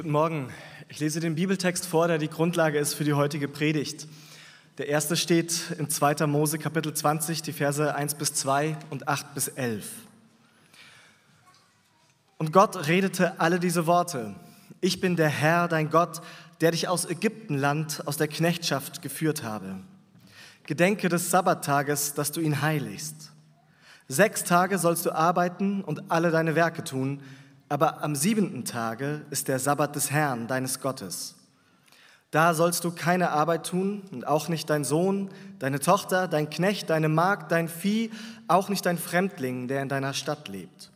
Guten Morgen. Ich lese den Bibeltext vor, der die Grundlage ist für die heutige Predigt. Der erste steht in 2. Mose Kapitel 20, die Verse 1 bis 2 und 8 bis 11. Und Gott redete alle diese Worte. Ich bin der Herr, dein Gott, der dich aus Ägyptenland, aus der Knechtschaft geführt habe. Gedenke des Sabbattages, dass du ihn heiligst. Sechs Tage sollst du arbeiten und alle deine Werke tun, aber am siebenten Tage ist der Sabbat des Herrn, deines Gottes. Da sollst du keine Arbeit tun und auch nicht dein Sohn, deine Tochter, dein Knecht, deine Magd, dein Vieh, auch nicht dein Fremdling, der in deiner Stadt lebt.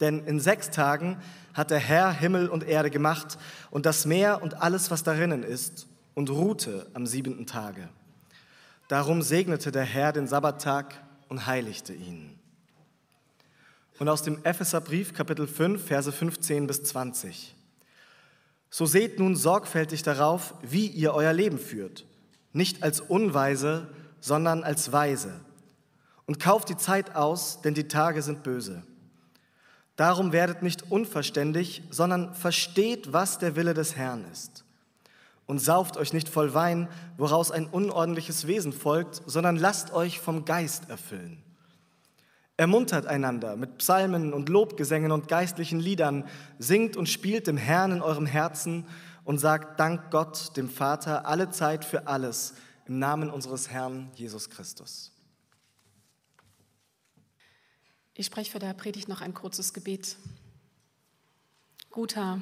Denn in sechs Tagen hat der Herr Himmel und Erde gemacht und das Meer und alles, was darinnen ist, und ruhte am siebenten Tage. Darum segnete der Herr den Sabbattag und heiligte ihn. Und aus dem Epheserbrief Kapitel 5, Verse 15 bis 20. So seht nun sorgfältig darauf, wie ihr euer Leben führt, nicht als Unweise, sondern als Weise. Und kauft die Zeit aus, denn die Tage sind böse. Darum werdet nicht unverständig, sondern versteht, was der Wille des Herrn ist. Und sauft euch nicht voll Wein, woraus ein unordentliches Wesen folgt, sondern lasst euch vom Geist erfüllen Ermuntert einander mit Psalmen und Lobgesängen und geistlichen Liedern, singt und spielt dem Herrn in eurem Herzen und sagt Dank Gott, dem Vater, alle Zeit für alles, im Namen unseres Herrn Jesus Christus. Ich spreche für der Predigt noch ein kurzes Gebet. Guter,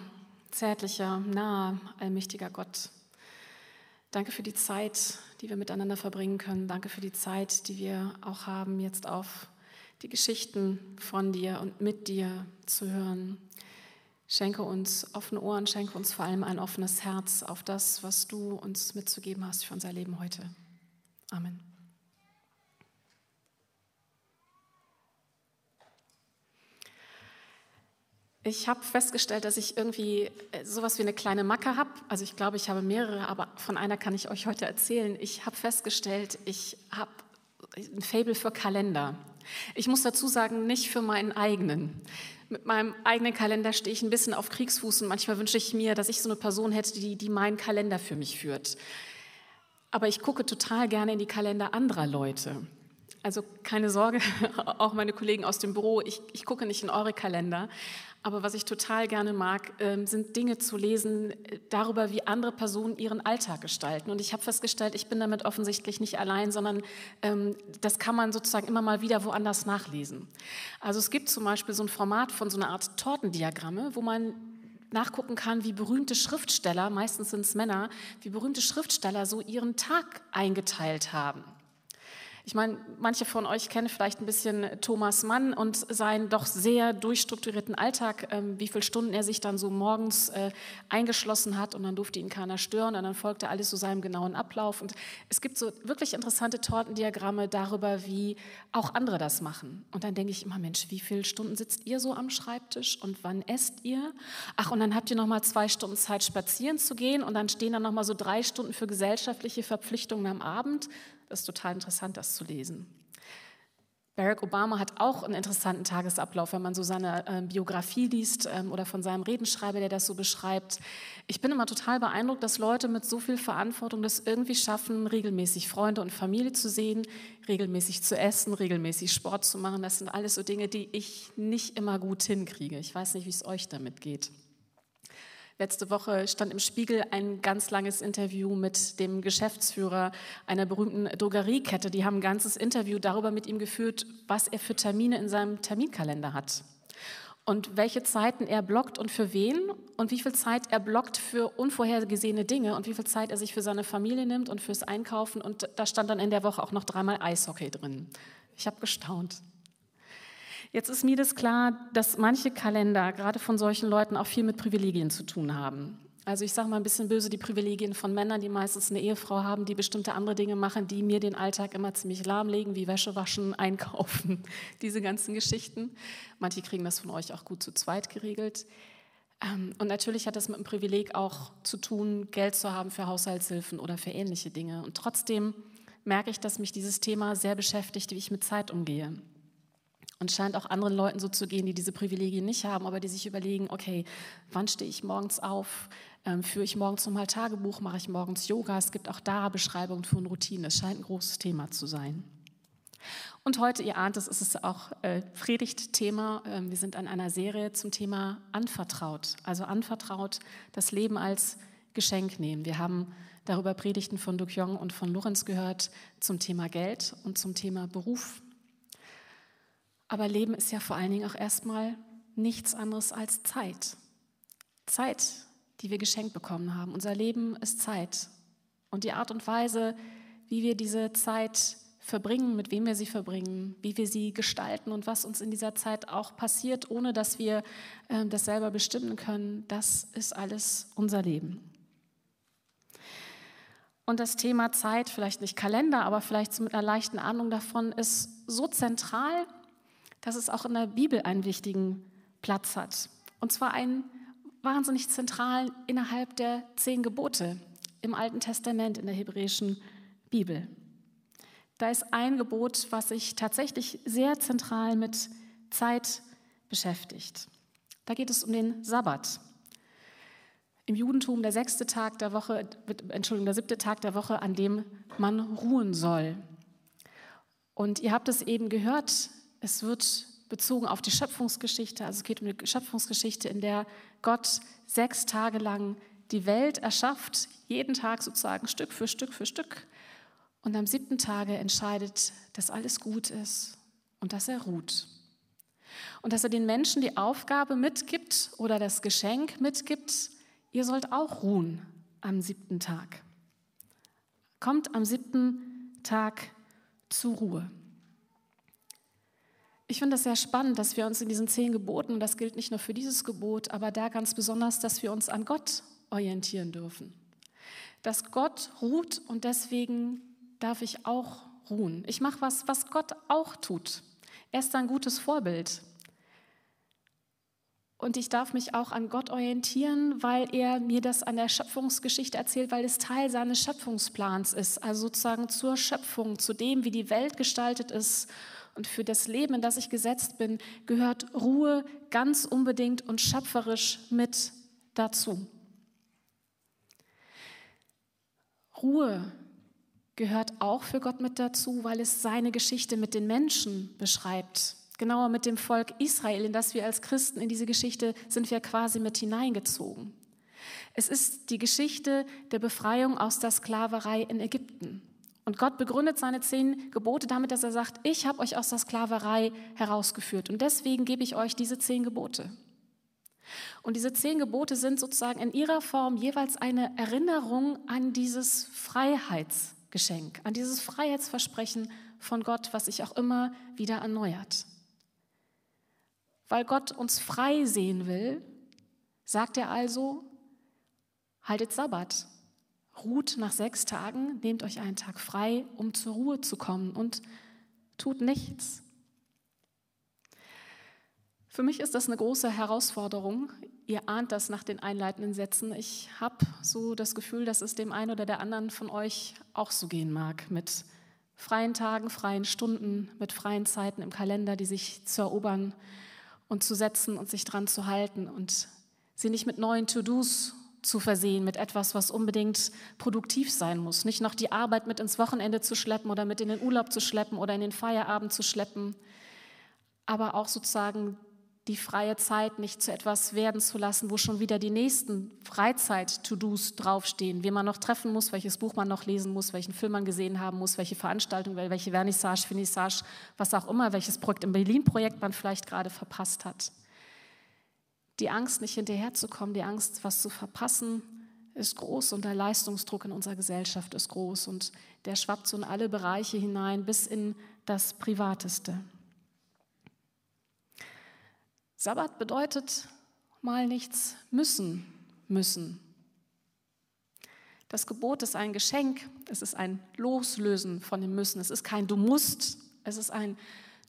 zärtlicher, naher, allmächtiger Gott. Danke für die Zeit, die wir miteinander verbringen können. Danke für die Zeit, die wir auch haben jetzt auf die Geschichten von dir und mit dir zu hören. Schenke uns offene Ohren, schenke uns vor allem ein offenes Herz auf das, was du uns mitzugeben hast für unser Leben heute. Amen. Ich habe festgestellt, dass ich irgendwie äh, sowas wie eine kleine Macke habe. Also ich glaube, ich habe mehrere, aber von einer kann ich euch heute erzählen. Ich habe festgestellt, ich habe ein Fable für Kalender. Ich muss dazu sagen, nicht für meinen eigenen. Mit meinem eigenen Kalender stehe ich ein bisschen auf Kriegsfuß und manchmal wünsche ich mir, dass ich so eine Person hätte, die, die meinen Kalender für mich führt. Aber ich gucke total gerne in die Kalender anderer Leute. Also keine Sorge, auch meine Kollegen aus dem Büro, ich, ich gucke nicht in eure Kalender. Aber was ich total gerne mag, ähm, sind Dinge zu lesen äh, darüber, wie andere Personen ihren Alltag gestalten. Und ich habe festgestellt, ich bin damit offensichtlich nicht allein, sondern ähm, das kann man sozusagen immer mal wieder woanders nachlesen. Also es gibt zum Beispiel so ein Format von so einer Art Tortendiagramme, wo man nachgucken kann, wie berühmte Schriftsteller, meistens sind es Männer, wie berühmte Schriftsteller so ihren Tag eingeteilt haben. Ich meine, manche von euch kennen vielleicht ein bisschen Thomas Mann und seinen doch sehr durchstrukturierten Alltag, ähm, wie viele Stunden er sich dann so morgens äh, eingeschlossen hat und dann durfte ihn keiner stören und dann folgte alles so seinem genauen Ablauf. Und es gibt so wirklich interessante Tortendiagramme darüber, wie auch andere das machen. Und dann denke ich immer, Mensch, wie viele Stunden sitzt ihr so am Schreibtisch und wann esst ihr? Ach, und dann habt ihr noch mal zwei Stunden Zeit, spazieren zu gehen und dann stehen dann noch mal so drei Stunden für gesellschaftliche Verpflichtungen am Abend. Das ist total interessant, das zu lesen. Barack Obama hat auch einen interessanten Tagesablauf, wenn man so seine äh, Biografie liest ähm, oder von seinem Redenschreiber, der das so beschreibt. Ich bin immer total beeindruckt, dass Leute mit so viel Verantwortung das irgendwie schaffen, regelmäßig Freunde und Familie zu sehen, regelmäßig zu essen, regelmäßig Sport zu machen. Das sind alles so Dinge, die ich nicht immer gut hinkriege. Ich weiß nicht, wie es euch damit geht. Letzte Woche stand im Spiegel ein ganz langes Interview mit dem Geschäftsführer einer berühmten Drogeriekette. Die haben ein ganzes Interview darüber mit ihm geführt, was er für Termine in seinem Terminkalender hat. Und welche Zeiten er blockt und für wen und wie viel Zeit er blockt für unvorhergesehene Dinge und wie viel Zeit er sich für seine Familie nimmt und fürs Einkaufen. Und da stand dann in der Woche auch noch dreimal Eishockey drin. Ich habe gestaunt. Jetzt ist mir das klar, dass manche Kalender gerade von solchen Leuten auch viel mit Privilegien zu tun haben. Also ich sage mal ein bisschen böse, die Privilegien von Männern, die meistens eine Ehefrau haben, die bestimmte andere Dinge machen, die mir den Alltag immer ziemlich lahmlegen, wie Wäsche waschen, einkaufen, diese ganzen Geschichten. Manche kriegen das von euch auch gut zu zweit geregelt. Ähm, und natürlich hat das mit dem Privileg auch zu tun, Geld zu haben für Haushaltshilfen oder für ähnliche Dinge. Und trotzdem merke ich, dass mich dieses Thema sehr beschäftigt, wie ich mit Zeit umgehe. Und scheint auch anderen Leuten so zu gehen, die diese Privilegien nicht haben, aber die sich überlegen, okay, wann stehe ich morgens auf? Ähm, führe ich morgens nochmal Tagebuch? Mache ich morgens Yoga? Es gibt auch da Beschreibungen von Routinen. Es scheint ein großes Thema zu sein. Und heute, ihr ahnt es, ist es auch äh, Predigtthema. Ähm, wir sind an einer Serie zum Thema Anvertraut. Also anvertraut, das Leben als Geschenk nehmen. Wir haben darüber Predigten von Duk Jong und von Lorenz gehört zum Thema Geld und zum Thema Beruf. Aber Leben ist ja vor allen Dingen auch erstmal nichts anderes als Zeit. Zeit, die wir geschenkt bekommen haben. Unser Leben ist Zeit. Und die Art und Weise, wie wir diese Zeit verbringen, mit wem wir sie verbringen, wie wir sie gestalten und was uns in dieser Zeit auch passiert, ohne dass wir äh, das selber bestimmen können, das ist alles unser Leben. Und das Thema Zeit, vielleicht nicht Kalender, aber vielleicht mit einer leichten Ahnung davon, ist so zentral, dass es auch in der Bibel einen wichtigen Platz hat. Und zwar einen wahnsinnig zentralen innerhalb der zehn Gebote im Alten Testament, in der hebräischen Bibel. Da ist ein Gebot, was sich tatsächlich sehr zentral mit Zeit beschäftigt. Da geht es um den Sabbat. Im Judentum der sechste Tag der Woche, Entschuldigung, der siebte Tag der Woche, an dem man ruhen soll. Und ihr habt es eben gehört, es wird bezogen auf die Schöpfungsgeschichte, also es geht um die Schöpfungsgeschichte, in der Gott sechs Tage lang die Welt erschafft, jeden Tag sozusagen Stück für Stück für Stück. Und am siebten Tage entscheidet, dass alles gut ist und dass er ruht. Und dass er den Menschen die Aufgabe mitgibt oder das Geschenk mitgibt, ihr sollt auch ruhen am siebten Tag. Kommt am siebten Tag zur Ruhe. Ich finde das sehr spannend, dass wir uns in diesen zehn Geboten, und das gilt nicht nur für dieses Gebot, aber da ganz besonders, dass wir uns an Gott orientieren dürfen. Dass Gott ruht und deswegen darf ich auch ruhen. Ich mache was, was Gott auch tut. Er ist ein gutes Vorbild. Und ich darf mich auch an Gott orientieren, weil er mir das an der Schöpfungsgeschichte erzählt, weil es Teil seines Schöpfungsplans ist. Also sozusagen zur Schöpfung, zu dem, wie die Welt gestaltet ist und für das Leben, in das ich gesetzt bin, gehört Ruhe ganz unbedingt und schöpferisch mit dazu. Ruhe gehört auch für Gott mit dazu, weil es seine Geschichte mit den Menschen beschreibt. Genauer mit dem Volk Israel, in das wir als Christen in diese Geschichte sind wir quasi mit hineingezogen. Es ist die Geschichte der Befreiung aus der Sklaverei in Ägypten. Und Gott begründet seine zehn Gebote damit, dass er sagt, ich habe euch aus der Sklaverei herausgeführt und deswegen gebe ich euch diese zehn Gebote. Und diese zehn Gebote sind sozusagen in ihrer Form jeweils eine Erinnerung an dieses Freiheitsgeschenk, an dieses Freiheitsversprechen von Gott, was sich auch immer wieder erneuert. Weil Gott uns frei sehen will, sagt er also, haltet Sabbat, ruht nach sechs Tagen, nehmt euch einen Tag frei, um zur Ruhe zu kommen und tut nichts. Für mich ist das eine große Herausforderung. Ihr ahnt das nach den einleitenden Sätzen. Ich habe so das Gefühl, dass es dem einen oder der anderen von euch auch so gehen mag, mit freien Tagen, freien Stunden, mit freien Zeiten im Kalender, die sich zu erobern und zu setzen und sich dran zu halten und sie nicht mit neuen To-Dos zu versehen mit etwas, was unbedingt produktiv sein muss. Nicht noch die Arbeit mit ins Wochenende zu schleppen oder mit in den Urlaub zu schleppen oder in den Feierabend zu schleppen, aber auch sozusagen die freie Zeit nicht zu etwas werden zu lassen, wo schon wieder die nächsten Freizeit-To-Dos draufstehen, wen man noch treffen muss, welches Buch man noch lesen muss, welchen Film man gesehen haben muss, welche Veranstaltung, welche Vernissage, Finissage, was auch immer, welches Projekt im Berlin-Projekt man vielleicht gerade verpasst hat. Die Angst, nicht hinterherzukommen, die Angst, was zu verpassen, ist groß und der Leistungsdruck in unserer Gesellschaft ist groß und der schwappt so in alle Bereiche hinein, bis in das Privateste. Sabbat bedeutet mal nichts müssen, müssen. Das Gebot ist ein Geschenk, es ist ein Loslösen von dem Müssen, es ist kein Du musst, es ist ein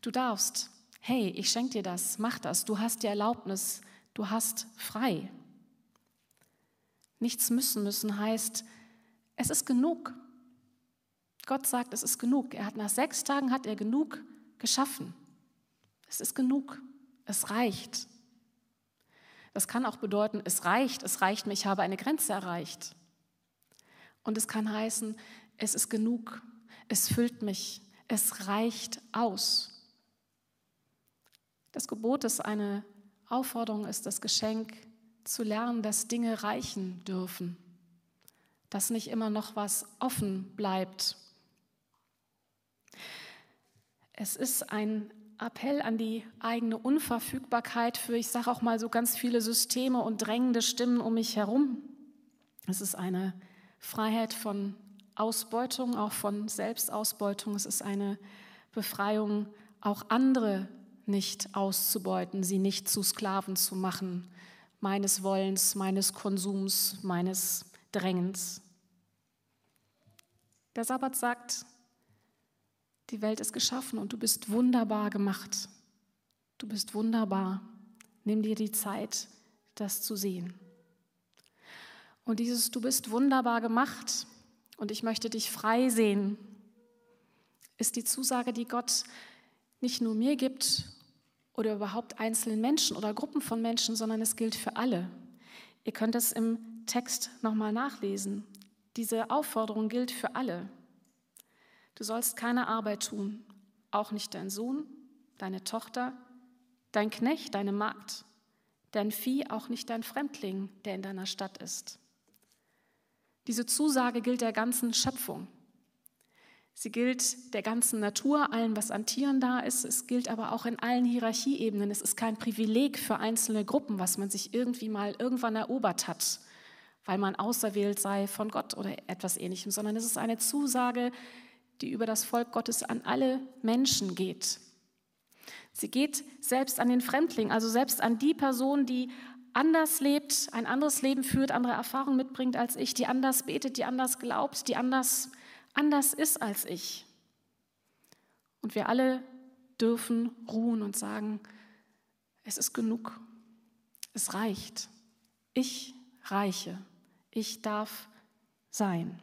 Du darfst. Hey, ich schenke dir das, mach das, du hast die Erlaubnis, Du hast frei. Nichts müssen müssen heißt, es ist genug. Gott sagt, es ist genug. Er hat nach sechs Tagen hat er genug geschaffen. Es ist genug. Es reicht. Das kann auch bedeuten, es reicht, es reicht mir, ich habe eine Grenze erreicht. Und es kann heißen, es ist genug, es füllt mich, es reicht aus. Das Gebot ist eine Aufforderung, ist das Geschenk zu lernen, dass Dinge reichen dürfen, dass nicht immer noch was offen bleibt. Es ist ein Appell an die eigene Unverfügbarkeit für, ich sage auch mal so ganz viele Systeme und drängende Stimmen um mich herum. Es ist eine Freiheit von Ausbeutung, auch von Selbstausbeutung. Es ist eine Befreiung, auch andere nicht auszubeuten, sie nicht zu Sklaven zu machen, meines Wollens, meines Konsums, meines Drängens. Der Sabbat sagt, die Welt ist geschaffen und du bist wunderbar gemacht. Du bist wunderbar. Nimm dir die Zeit, das zu sehen. Und dieses Du bist wunderbar gemacht und ich möchte dich frei sehen, ist die Zusage, die Gott nicht nur mir gibt oder überhaupt einzelnen Menschen oder Gruppen von Menschen, sondern es gilt für alle. Ihr könnt es im Text nochmal nachlesen. Diese Aufforderung gilt für alle. Du sollst keine Arbeit tun, auch nicht dein Sohn, deine Tochter, dein Knecht, deine Magd, dein Vieh, auch nicht dein Fremdling, der in deiner Stadt ist. Diese Zusage gilt der ganzen Schöpfung. Sie gilt der ganzen Natur, allem, was an Tieren da ist. Es gilt aber auch in allen Hierarchieebenen. Es ist kein Privileg für einzelne Gruppen, was man sich irgendwie mal irgendwann erobert hat, weil man auserwählt sei von Gott oder etwas Ähnlichem, sondern es ist eine Zusage, die über das Volk Gottes an alle Menschen geht. Sie geht selbst an den Fremdling, also selbst an die Person, die anders lebt, ein anderes Leben führt, andere Erfahrungen mitbringt als ich, die anders betet, die anders glaubt, die anders, anders ist als ich. Und wir alle dürfen ruhen und sagen, es ist genug, es reicht, ich reiche, ich darf sein.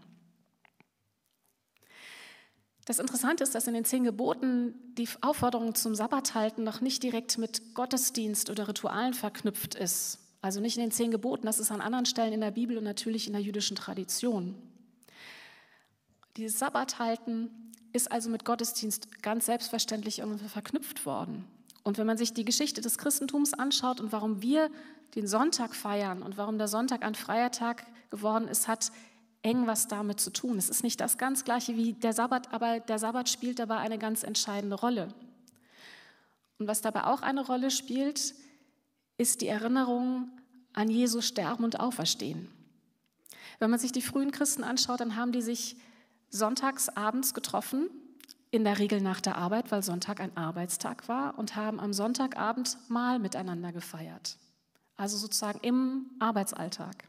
Das Interessante ist, dass in den zehn Geboten die Aufforderung zum Sabbathalten noch nicht direkt mit Gottesdienst oder Ritualen verknüpft ist. Also nicht in den zehn Geboten, das ist an anderen Stellen in der Bibel und natürlich in der jüdischen Tradition. Dieses Sabbathalten ist also mit Gottesdienst ganz selbstverständlich irgendwie verknüpft worden. Und wenn man sich die Geschichte des Christentums anschaut und warum wir den Sonntag feiern und warum der Sonntag ein freier Tag geworden ist, hat eng was damit zu tun. Es ist nicht das ganz gleiche wie der Sabbat, aber der Sabbat spielt dabei eine ganz entscheidende Rolle. Und was dabei auch eine Rolle spielt, ist die Erinnerung an Jesu Sterben und Auferstehen. Wenn man sich die frühen Christen anschaut, dann haben die sich sonntags abends getroffen, in der Regel nach der Arbeit, weil Sonntag ein Arbeitstag war, und haben am Sonntagabend Mahl miteinander gefeiert. Also sozusagen im Arbeitsalltag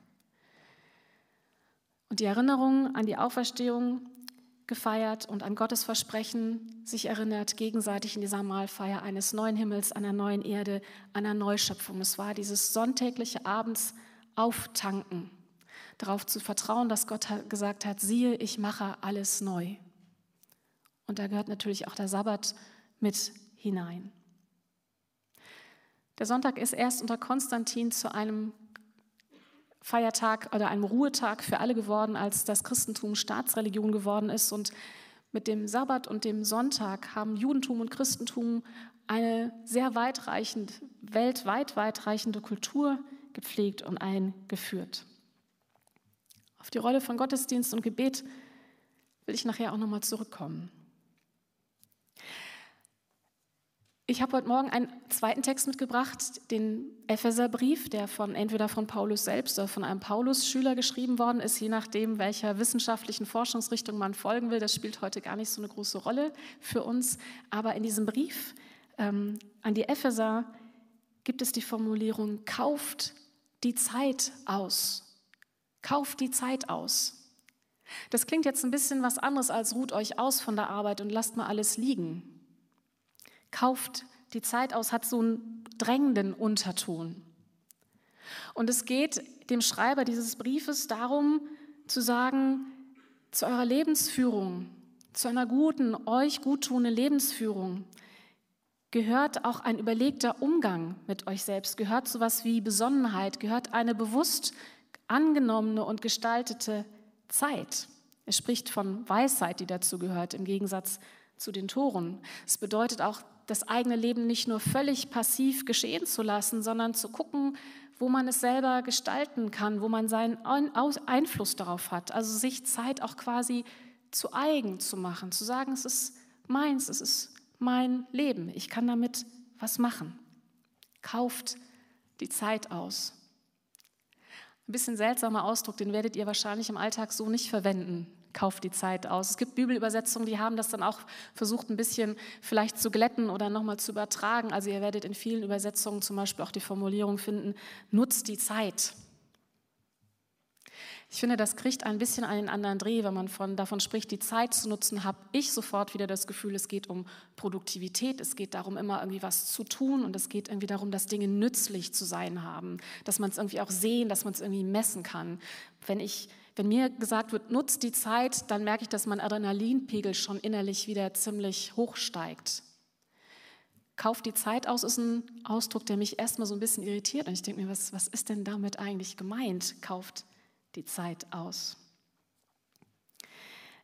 und die Erinnerung an die Auferstehung gefeiert und an Gottes Versprechen sich erinnert, gegenseitig in dieser Mahlfeier eines neuen Himmels, einer neuen Erde, einer Neuschöpfung. Es war dieses sonntägliche Abends auftanken, darauf zu vertrauen, dass Gott gesagt hat, siehe, ich mache alles neu. Und da gehört natürlich auch der Sabbat mit hinein. Der Sonntag ist erst unter Konstantin zu einem Feiertag oder einem Ruhetag für alle geworden, als das Christentum Staatsreligion geworden ist. Und mit dem Sabbat und dem Sonntag haben Judentum und Christentum eine sehr weitreichende, weltweit weitreichende Kultur gepflegt und eingeführt. Auf die Rolle von Gottesdienst und Gebet will ich nachher auch nochmal zurückkommen. Ich habe heute Morgen einen zweiten Text mitgebracht, den Epheserbrief, der von entweder von Paulus selbst oder von einem Paulus-Schüler geschrieben worden ist, je nachdem, welcher wissenschaftlichen Forschungsrichtung man folgen will. Das spielt heute gar nicht so eine große Rolle für uns. Aber in diesem Brief ähm, an die Epheser gibt es die Formulierung, kauft die Zeit aus. Kauft die Zeit aus. Das klingt jetzt ein bisschen was anderes als ruht euch aus von der Arbeit und lasst mal alles liegen kauft die Zeit aus, hat so einen drängenden Unterton. Und es geht dem Schreiber dieses Briefes darum zu sagen, zu eurer Lebensführung, zu einer guten, euch guttunenden Lebensführung, gehört auch ein überlegter Umgang mit euch selbst, gehört sowas wie Besonnenheit, gehört eine bewusst angenommene und gestaltete Zeit. Er spricht von Weisheit, die dazu gehört, im Gegensatz zu den Toren. Es bedeutet auch, das eigene Leben nicht nur völlig passiv geschehen zu lassen, sondern zu gucken, wo man es selber gestalten kann, wo man seinen Einfluss darauf hat. Also sich Zeit auch quasi zu eigen zu machen, zu sagen, es ist meins, es ist mein Leben, ich kann damit was machen. Kauft die Zeit aus. Ein bisschen seltsamer Ausdruck, den werdet ihr wahrscheinlich im Alltag so nicht verwenden kauft die Zeit aus. Es gibt Bibelübersetzungen, die haben das dann auch versucht, ein bisschen vielleicht zu glätten oder nochmal zu übertragen. Also ihr werdet in vielen Übersetzungen zum Beispiel auch die Formulierung finden, nutzt die Zeit. Ich finde, das kriegt ein bisschen einen anderen Dreh, wenn man von, davon spricht, die Zeit zu nutzen, habe ich sofort wieder das Gefühl, es geht um Produktivität, es geht darum, immer irgendwie was zu tun und es geht irgendwie darum, dass Dinge nützlich zu sein haben, dass man es irgendwie auch sehen, dass man es irgendwie messen kann. Wenn ich wenn mir gesagt wird, nutzt die Zeit, dann merke ich, dass mein Adrenalinpegel schon innerlich wieder ziemlich hoch steigt. Kauft die Zeit aus ist ein Ausdruck, der mich erstmal so ein bisschen irritiert. Und ich denke mir, was, was ist denn damit eigentlich gemeint? Kauft die Zeit aus.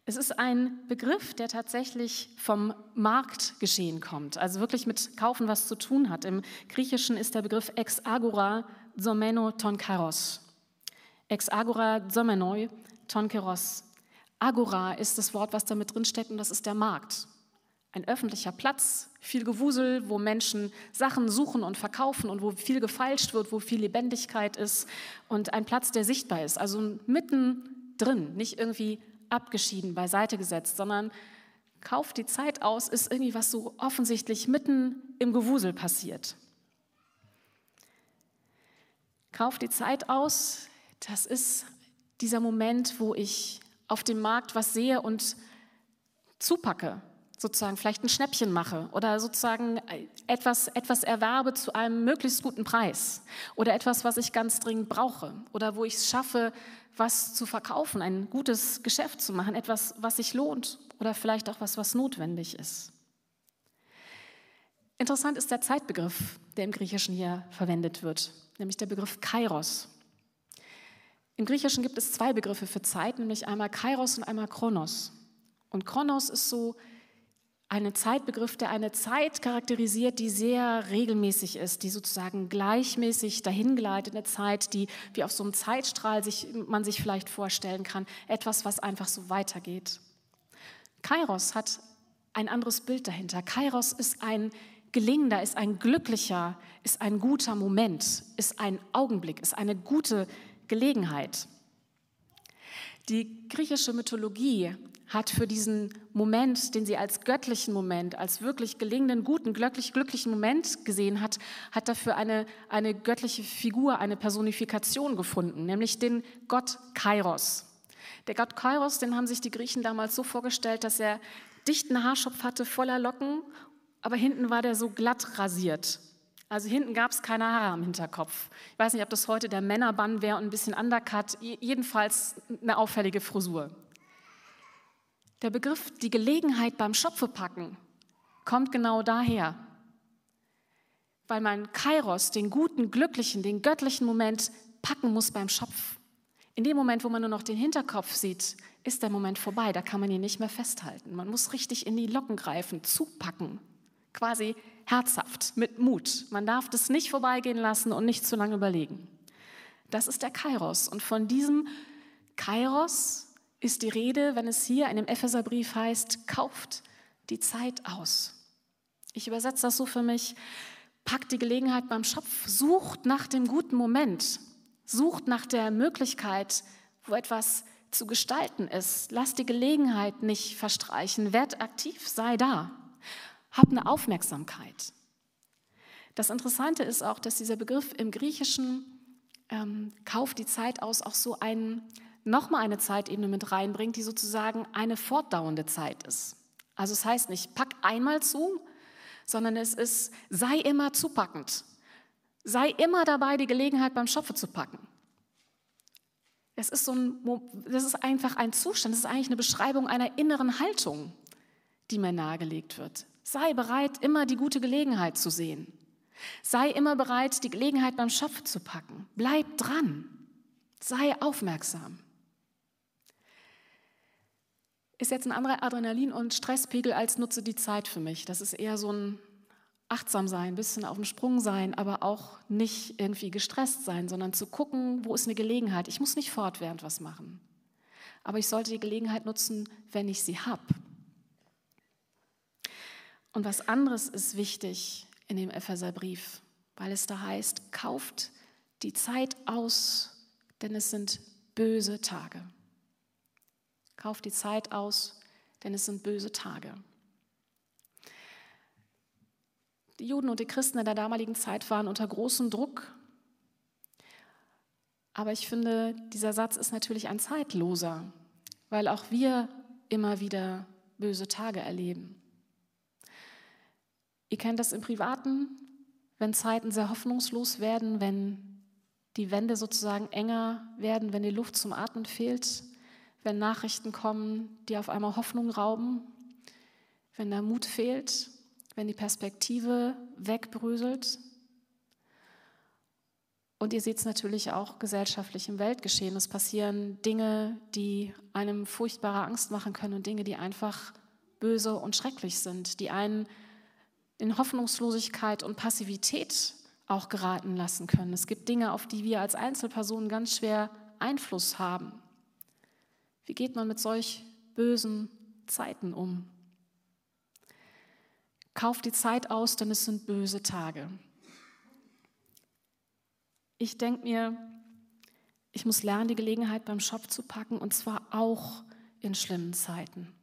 Es ist ein Begriff, der tatsächlich vom Marktgeschehen kommt, also wirklich mit Kaufen was zu tun hat. Im Griechischen ist der Begriff ex agora zomeno ton karos. Ex agora zomenoi ton keros. Agora ist das Wort, was da mit drin steckt und das ist der Markt. Ein öffentlicher Platz, viel Gewusel, wo Menschen Sachen suchen und verkaufen und wo viel gefeilscht wird, wo viel Lebendigkeit ist und ein Platz, der sichtbar ist. Also mittendrin, nicht irgendwie abgeschieden, beiseite gesetzt, sondern kauft die Zeit aus, ist irgendwie was so offensichtlich mitten im Gewusel passiert. Kauft die Zeit aus, das ist dieser Moment, wo ich auf dem Markt was sehe und zupacke, sozusagen vielleicht ein Schnäppchen mache oder sozusagen etwas, etwas erwerbe zu einem möglichst guten Preis oder etwas, was ich ganz dringend brauche oder wo ich es schaffe, was zu verkaufen, ein gutes Geschäft zu machen, etwas, was sich lohnt oder vielleicht auch was, was notwendig ist. Interessant ist der Zeitbegriff, der im Griechischen hier verwendet wird, nämlich der Begriff Kairos. Im Griechischen gibt es zwei Begriffe für Zeit, nämlich einmal Kairos und einmal Chronos. Und Chronos ist so ein Zeitbegriff, der eine Zeit charakterisiert, die sehr regelmäßig ist, die sozusagen gleichmäßig dahingleitende Zeit, die wie auf so einem Zeitstrahl sich, man sich vielleicht vorstellen kann, etwas, was einfach so weitergeht. Kairos hat ein anderes Bild dahinter. Kairos ist ein gelingender, ist ein glücklicher, ist ein guter Moment, ist ein Augenblick, ist eine gute Gelegenheit. Die griechische Mythologie hat für diesen Moment, den sie als göttlichen Moment, als wirklich gelingenden, guten, glücklich, glücklichen Moment gesehen hat, hat dafür eine, eine göttliche Figur, eine Personifikation gefunden, nämlich den Gott Kairos. Der Gott Kairos, den haben sich die Griechen damals so vorgestellt, dass er dichten Haarschopf hatte, voller Locken, aber hinten war der so glatt rasiert. Also hinten gab es keine Haare am Hinterkopf. Ich weiß nicht, ob das heute der Männerbann wäre und ein bisschen undercut, jedenfalls eine auffällige Frisur. Der Begriff die Gelegenheit beim Schopfe packen kommt genau daher, weil man Kairos, den guten, glücklichen, den göttlichen Moment packen muss beim Schopf. In dem Moment, wo man nur noch den Hinterkopf sieht, ist der Moment vorbei, da kann man ihn nicht mehr festhalten. Man muss richtig in die Locken greifen, zupacken, quasi herzhaft, mit Mut. Man darf das nicht vorbeigehen lassen und nicht zu lange überlegen. Das ist der Kairos. Und von diesem Kairos ist die Rede, wenn es hier in dem Epheserbrief heißt, kauft die Zeit aus. Ich übersetze das so für mich, packt die Gelegenheit beim Schopf, sucht nach dem guten Moment, sucht nach der Möglichkeit, wo etwas zu gestalten ist. Lasst die Gelegenheit nicht verstreichen, werd aktiv, sei da. Hab eine Aufmerksamkeit. Das Interessante ist auch, dass dieser Begriff im Griechischen ähm, kauft die Zeit aus auch so einen, nochmal eine Zeitebene mit reinbringt, die sozusagen eine fortdauernde Zeit ist. Also es heißt nicht, pack einmal zu, sondern es ist, sei immer zupackend. Sei immer dabei, die Gelegenheit beim Schopfe zu packen. Es ist, so ein, das ist einfach ein Zustand, das ist eigentlich eine Beschreibung einer inneren Haltung, die mir nahegelegt wird. Sei bereit, immer die gute Gelegenheit zu sehen. Sei immer bereit, die Gelegenheit beim Schopf zu packen. Bleib dran. Sei aufmerksam. Ist jetzt ein anderer Adrenalin- und Stresspegel als nutze die Zeit für mich. Das ist eher so ein achtsam sein, ein bisschen auf dem Sprung sein, aber auch nicht irgendwie gestresst sein, sondern zu gucken, wo ist eine Gelegenheit. Ich muss nicht fortwährend was machen, aber ich sollte die Gelegenheit nutzen, wenn ich sie habe. Und was anderes ist wichtig in dem Epheserbrief, weil es da heißt, kauft die Zeit aus, denn es sind böse Tage. Kauft die Zeit aus, denn es sind böse Tage. Die Juden und die Christen in der damaligen Zeit waren unter großem Druck. Aber ich finde, dieser Satz ist natürlich ein zeitloser, weil auch wir immer wieder böse Tage erleben. Ihr kennt das im Privaten, wenn Zeiten sehr hoffnungslos werden, wenn die Wände sozusagen enger werden, wenn die Luft zum Atmen fehlt, wenn Nachrichten kommen, die auf einmal Hoffnung rauben, wenn der Mut fehlt, wenn die Perspektive wegbröselt. Und ihr seht es natürlich auch gesellschaftlich im Weltgeschehen. Es passieren Dinge, die einem furchtbare Angst machen können und Dinge, die einfach böse und schrecklich sind, die einen in Hoffnungslosigkeit und Passivität auch geraten lassen können. Es gibt Dinge, auf die wir als Einzelpersonen ganz schwer Einfluss haben. Wie geht man mit solch bösen Zeiten um? Kauf die Zeit aus, denn es sind böse Tage. Ich denke mir, ich muss lernen, die Gelegenheit beim Schopf zu packen, und zwar auch in schlimmen Zeiten.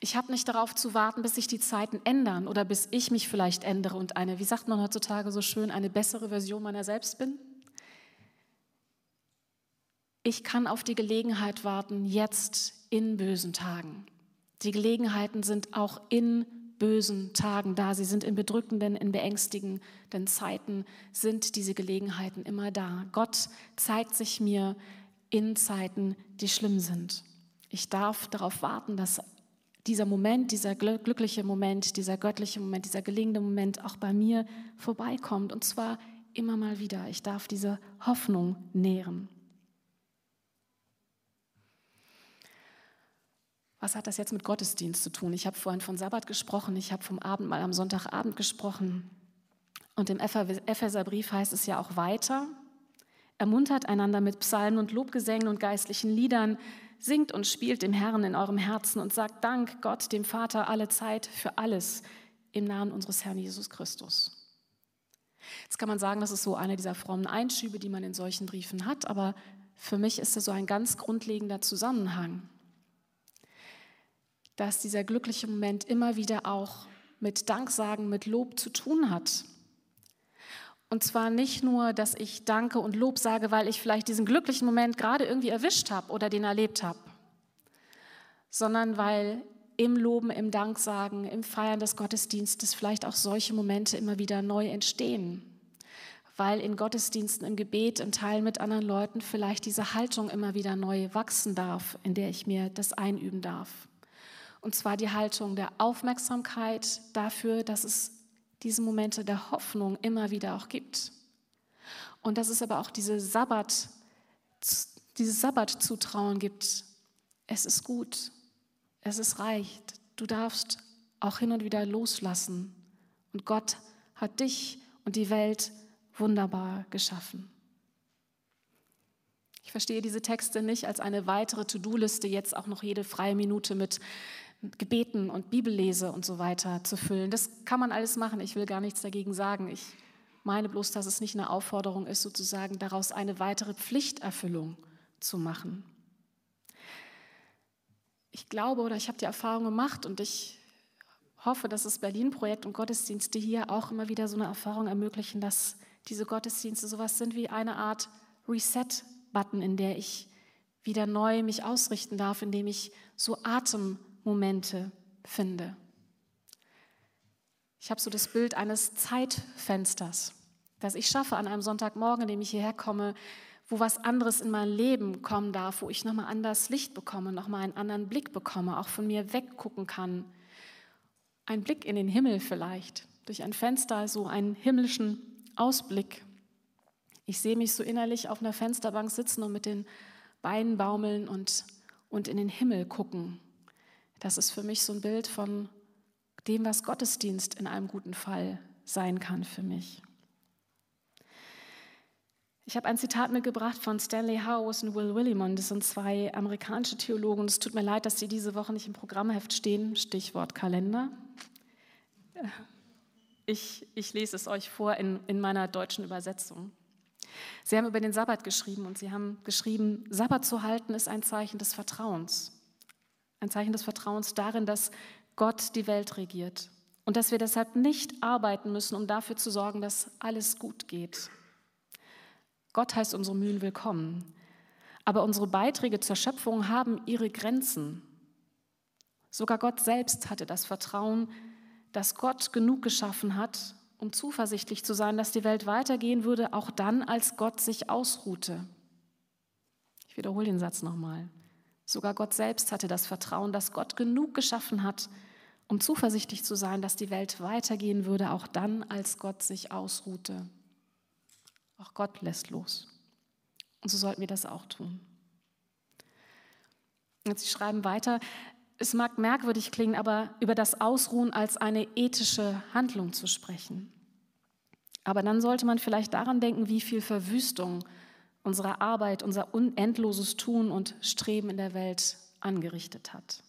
Ich habe nicht darauf zu warten, bis sich die Zeiten ändern oder bis ich mich vielleicht ändere und eine, wie sagt man heutzutage so schön, eine bessere Version meiner selbst bin. Ich kann auf die Gelegenheit warten, jetzt in bösen Tagen. Die Gelegenheiten sind auch in bösen Tagen da. Sie sind in bedrückenden, in beängstigenden Zeiten, sind diese Gelegenheiten immer da. Gott zeigt sich mir in Zeiten, die schlimm sind. Ich darf darauf warten, dass dieser Moment, dieser glückliche Moment, dieser göttliche Moment, dieser gelingende Moment auch bei mir vorbeikommt. Und zwar immer mal wieder. Ich darf diese Hoffnung nähren. Was hat das jetzt mit Gottesdienst zu tun? Ich habe vorhin von Sabbat gesprochen, ich habe vom Abendmahl am Sonntagabend gesprochen. Und im Epheserbrief heißt es ja auch weiter, ermuntert einander mit Psalmen und Lobgesängen und geistlichen Liedern, Singt und spielt dem Herrn in eurem Herzen und sagt Dank Gott, dem Vater, alle Zeit für alles im Namen unseres Herrn Jesus Christus. Jetzt kann man sagen, das ist so eine dieser frommen Einschübe, die man in solchen Briefen hat, aber für mich ist es so ein ganz grundlegender Zusammenhang, dass dieser glückliche Moment immer wieder auch mit Danksagen, mit Lob zu tun hat. Und zwar nicht nur, dass ich Danke und Lob sage, weil ich vielleicht diesen glücklichen Moment gerade irgendwie erwischt habe oder den erlebt habe, sondern weil im Loben, im Danksagen, im Feiern des Gottesdienstes vielleicht auch solche Momente immer wieder neu entstehen. Weil in Gottesdiensten, im Gebet, im Teil mit anderen Leuten vielleicht diese Haltung immer wieder neu wachsen darf, in der ich mir das einüben darf. Und zwar die Haltung der Aufmerksamkeit dafür, dass es diese Momente der Hoffnung immer wieder auch gibt. Und dass es aber auch diese Sabbat, dieses Sabbatzutrauen gibt. Es ist gut, es ist reicht. Du darfst auch hin und wieder loslassen. Und Gott hat dich und die Welt wunderbar geschaffen. Ich verstehe diese Texte nicht als eine weitere To-Do-Liste, jetzt auch noch jede freie Minute mit Gebeten und Bibellese und so weiter zu füllen. Das kann man alles machen. Ich will gar nichts dagegen sagen. Ich meine bloß, dass es nicht eine Aufforderung ist, sozusagen daraus eine weitere Pflichterfüllung zu machen. Ich glaube oder ich habe die Erfahrung gemacht und ich hoffe, dass das Berlin-Projekt und Gottesdienste hier auch immer wieder so eine Erfahrung ermöglichen, dass diese Gottesdienste sowas sind wie eine Art Reset-Button, in der ich wieder neu mich ausrichten darf, indem ich so Atem Momente finde. Ich habe so das Bild eines Zeitfensters, das ich schaffe an einem Sonntagmorgen, in dem ich hierher komme, wo was anderes in mein Leben kommen darf, wo ich nochmal anders Licht bekomme, nochmal einen anderen Blick bekomme, auch von mir weggucken kann ein Blick in den Himmel vielleicht, durch ein Fenster, so einen himmlischen Ausblick. Ich sehe mich so innerlich auf einer Fensterbank sitzen und mit den Beinen baumeln und, und in den Himmel gucken. Das ist für mich so ein Bild von dem, was Gottesdienst in einem guten Fall sein kann für mich. Ich habe ein Zitat mitgebracht von Stanley Howes und Will Willimon. Das sind zwei amerikanische Theologen. Es tut mir leid, dass sie diese Woche nicht im Programmheft stehen. Stichwort Kalender. Ich, ich lese es euch vor in, in meiner deutschen Übersetzung. Sie haben über den Sabbat geschrieben und sie haben geschrieben, Sabbat zu halten ist ein Zeichen des Vertrauens. Ein Zeichen des Vertrauens darin, dass Gott die Welt regiert und dass wir deshalb nicht arbeiten müssen, um dafür zu sorgen, dass alles gut geht. Gott heißt unsere Mühen willkommen, aber unsere Beiträge zur Schöpfung haben ihre Grenzen. Sogar Gott selbst hatte das Vertrauen, dass Gott genug geschaffen hat, um zuversichtlich zu sein, dass die Welt weitergehen würde, auch dann, als Gott sich ausruhte. Ich wiederhole den Satz nochmal. Sogar Gott selbst hatte das Vertrauen, dass Gott genug geschaffen hat, um zuversichtlich zu sein, dass die Welt weitergehen würde, auch dann, als Gott sich ausruhte. Auch Gott lässt los. Und so sollten wir das auch tun. Und Sie schreiben weiter, es mag merkwürdig klingen, aber über das Ausruhen als eine ethische Handlung zu sprechen. Aber dann sollte man vielleicht daran denken, wie viel Verwüstung unsere Arbeit, unser unendloses Tun und Streben in der Welt angerichtet hat.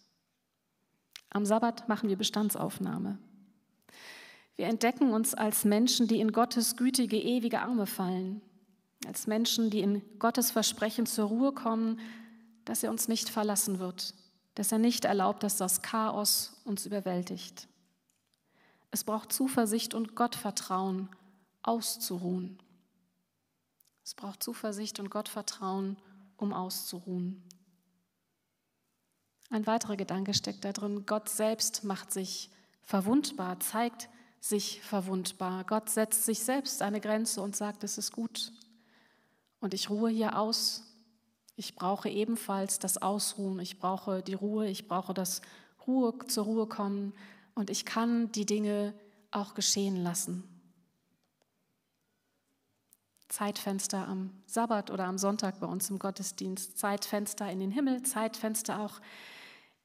Am Sabbat machen wir Bestandsaufnahme. Wir entdecken uns als Menschen, die in Gottes gütige, ewige Arme fallen, als Menschen, die in Gottes Versprechen zur Ruhe kommen, dass er uns nicht verlassen wird, dass er nicht erlaubt, dass das Chaos uns überwältigt. Es braucht Zuversicht und Gottvertrauen, auszuruhen. Es braucht Zuversicht und Gottvertrauen, um auszuruhen. Ein weiterer Gedanke steckt da drin. Gott selbst macht sich verwundbar, zeigt sich verwundbar. Gott setzt sich selbst eine Grenze und sagt, es ist gut. Und ich ruhe hier aus ich brauche ebenfalls das Ausruhen, ich brauche die Ruhe, ich brauche das Ruhe zur Ruhe kommen und ich kann die Dinge auch geschehen lassen. Zeitfenster am Sabbat oder am Sonntag bei uns im Gottesdienst, Zeitfenster in den Himmel, Zeitfenster auch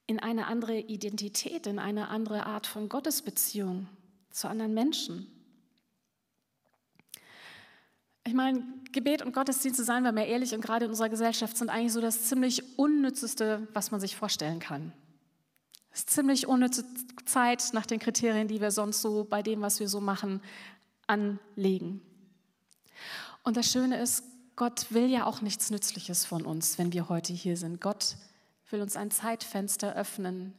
in eine andere Identität, in eine andere Art von Gottesbeziehung zu anderen Menschen. Ich meine, Gebet und Gottesdienste, seien wir mal ehrlich, und gerade in unserer Gesellschaft sind eigentlich so das ziemlich Unnützeste, was man sich vorstellen kann. Es ist ziemlich unnütze Zeit nach den Kriterien, die wir sonst so bei dem, was wir so machen, anlegen. Und das Schöne ist, Gott will ja auch nichts Nützliches von uns, wenn wir heute hier sind. Gott will uns ein Zeitfenster öffnen,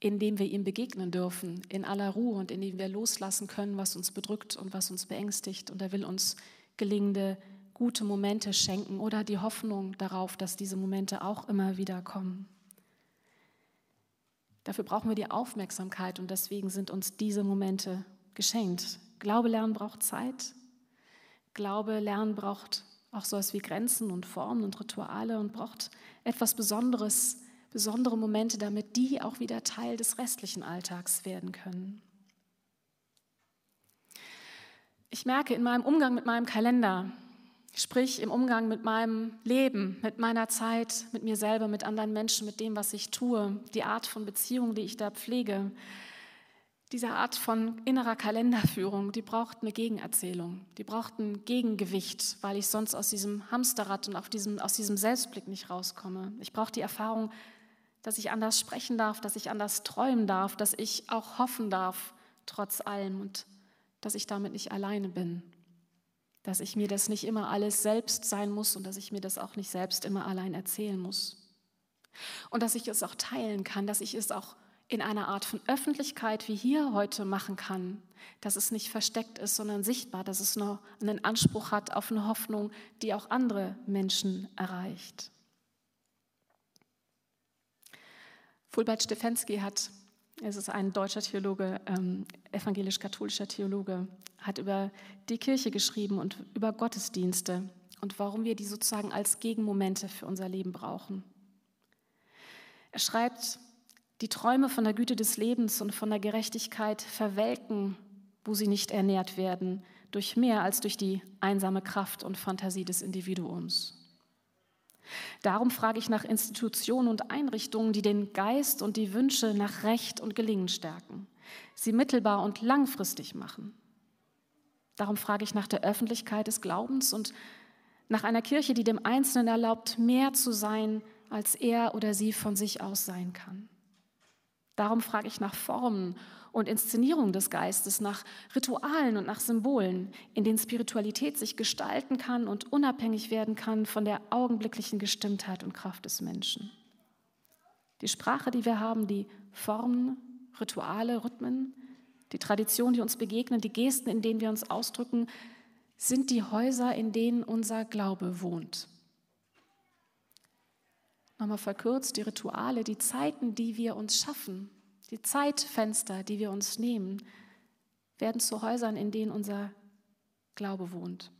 in dem wir ihm begegnen dürfen, in aller Ruhe und in dem wir loslassen können, was uns bedrückt und was uns beängstigt. Und er will uns gelingende, gute Momente schenken oder die Hoffnung darauf, dass diese Momente auch immer wieder kommen. Dafür brauchen wir die Aufmerksamkeit und deswegen sind uns diese Momente geschenkt. Glaube lernen braucht Zeit. Glaube lernen braucht auch so etwas wie Grenzen und Formen und Rituale und braucht etwas Besonderes, besondere Momente, damit die auch wieder Teil des restlichen Alltags werden können. Ich merke in meinem Umgang mit meinem Kalender, sprich im Umgang mit meinem Leben, mit meiner Zeit, mit mir selber, mit anderen Menschen, mit dem, was ich tue, die Art von Beziehung, die ich da pflege, diese Art von innerer Kalenderführung, die braucht eine Gegenerzählung, die braucht ein Gegengewicht, weil ich sonst aus diesem Hamsterrad und diesem, aus diesem Selbstblick nicht rauskomme. Ich brauche die Erfahrung, dass ich anders sprechen darf, dass ich anders träumen darf, dass ich auch hoffen darf, trotz allem. Und dass ich damit nicht alleine bin, dass ich mir das nicht immer alles selbst sein muss und dass ich mir das auch nicht selbst immer allein erzählen muss. Und dass ich es auch teilen kann, dass ich es auch in einer Art von Öffentlichkeit wie hier heute machen kann, dass es nicht versteckt ist, sondern sichtbar, dass es noch einen Anspruch hat auf eine Hoffnung, die auch andere Menschen erreicht. Fulbert Stefensky hat es ist ein deutscher Theologe, ähm, evangelisch-katholischer Theologe, hat über die Kirche geschrieben und über Gottesdienste und warum wir die sozusagen als Gegenmomente für unser Leben brauchen. Er schreibt, die Träume von der Güte des Lebens und von der Gerechtigkeit verwelken, wo sie nicht ernährt werden, durch mehr als durch die einsame Kraft und Fantasie des Individuums. Darum frage ich nach Institutionen und Einrichtungen, die den Geist und die Wünsche nach Recht und Gelingen stärken, sie mittelbar und langfristig machen. Darum frage ich nach der Öffentlichkeit des Glaubens und nach einer Kirche, die dem Einzelnen erlaubt, mehr zu sein, als er oder sie von sich aus sein kann. Darum frage ich nach Formen und Inszenierung des Geistes, nach Ritualen und nach Symbolen, in denen Spiritualität sich gestalten kann und unabhängig werden kann von der augenblicklichen Gestimmtheit und Kraft des Menschen. Die Sprache, die wir haben, die Formen, Rituale, Rhythmen, die Traditionen, die uns begegnen, die Gesten, in denen wir uns ausdrücken, sind die Häuser, in denen unser Glaube wohnt. Nochmal verkürzt, die Rituale, die Zeiten, die wir uns schaffen, die Zeitfenster, die wir uns nehmen, werden zu Häusern, in denen unser Glaube wohnt.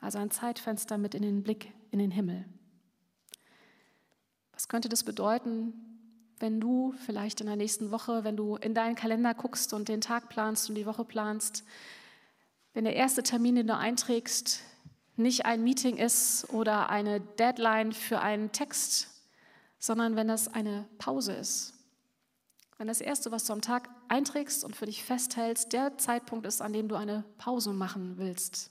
Also ein Zeitfenster mit in den Blick in den Himmel. Was könnte das bedeuten, wenn du vielleicht in der nächsten Woche, wenn du in deinen Kalender guckst und den Tag planst und die Woche planst, wenn der erste Termin, den du einträgst, nicht ein Meeting ist oder eine Deadline für einen Text, sondern wenn das eine Pause ist. Wenn das Erste, was du am Tag einträgst und für dich festhältst, der Zeitpunkt ist, an dem du eine Pause machen willst.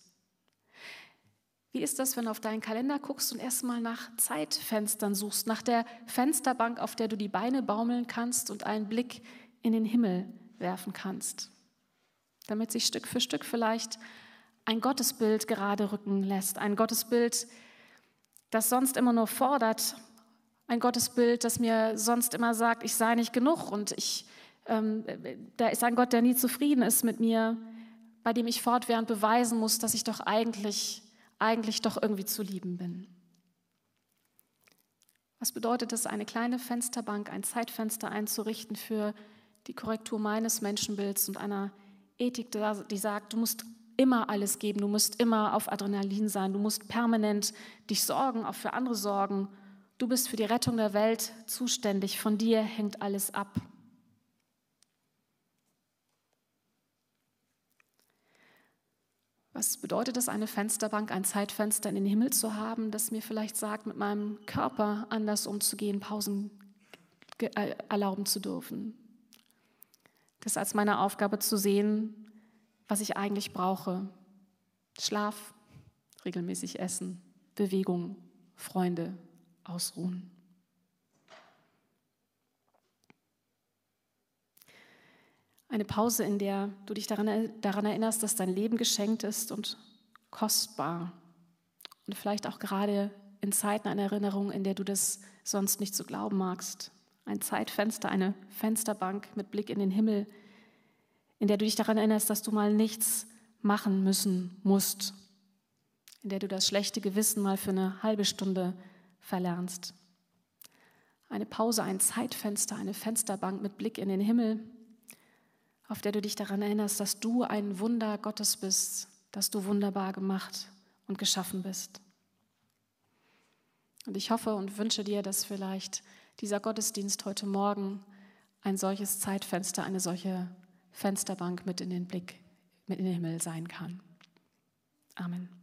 Wie ist das, wenn du auf deinen Kalender guckst und erstmal nach Zeitfenstern suchst, nach der Fensterbank, auf der du die Beine baumeln kannst und einen Blick in den Himmel werfen kannst? Damit sich Stück für Stück vielleicht ein Gottesbild gerade rücken lässt. Ein Gottesbild, das sonst immer nur fordert. Ein Gottesbild, das mir sonst immer sagt, ich sei nicht genug und ich, ähm, da ist ein Gott, der nie zufrieden ist mit mir, bei dem ich fortwährend beweisen muss, dass ich doch eigentlich, eigentlich doch irgendwie zu lieben bin. Was bedeutet es, eine kleine Fensterbank, ein Zeitfenster einzurichten für die Korrektur meines Menschenbilds und einer Ethik, die sagt, du musst immer alles geben, du musst immer auf Adrenalin sein, du musst permanent dich sorgen, auch für andere sorgen. Du bist für die Rettung der Welt zuständig, von dir hängt alles ab. Was bedeutet es, eine Fensterbank, ein Zeitfenster in den Himmel zu haben, das mir vielleicht sagt, mit meinem Körper anders umzugehen, Pausen äh, erlauben zu dürfen? Das als meine Aufgabe zu sehen, was ich eigentlich brauche. Schlaf, regelmäßig essen, Bewegung, Freunde, ausruhen. Eine Pause, in der du dich daran, daran erinnerst, dass dein Leben geschenkt ist und kostbar. Und vielleicht auch gerade in Zeiten eine Erinnerung, in der du das sonst nicht so glauben magst. Ein Zeitfenster, eine Fensterbank mit Blick in den Himmel, in der du dich daran erinnerst, dass du mal nichts machen müssen musst, in der du das schlechte Gewissen mal für eine halbe Stunde verlernst. Eine Pause, ein Zeitfenster, eine Fensterbank mit Blick in den Himmel, auf der du dich daran erinnerst, dass du ein Wunder Gottes bist, dass du wunderbar gemacht und geschaffen bist. Und ich hoffe und wünsche dir, dass vielleicht dieser Gottesdienst heute Morgen ein solches Zeitfenster, eine solche Fensterbank mit in den Blick, mit in den Himmel sein kann. Amen.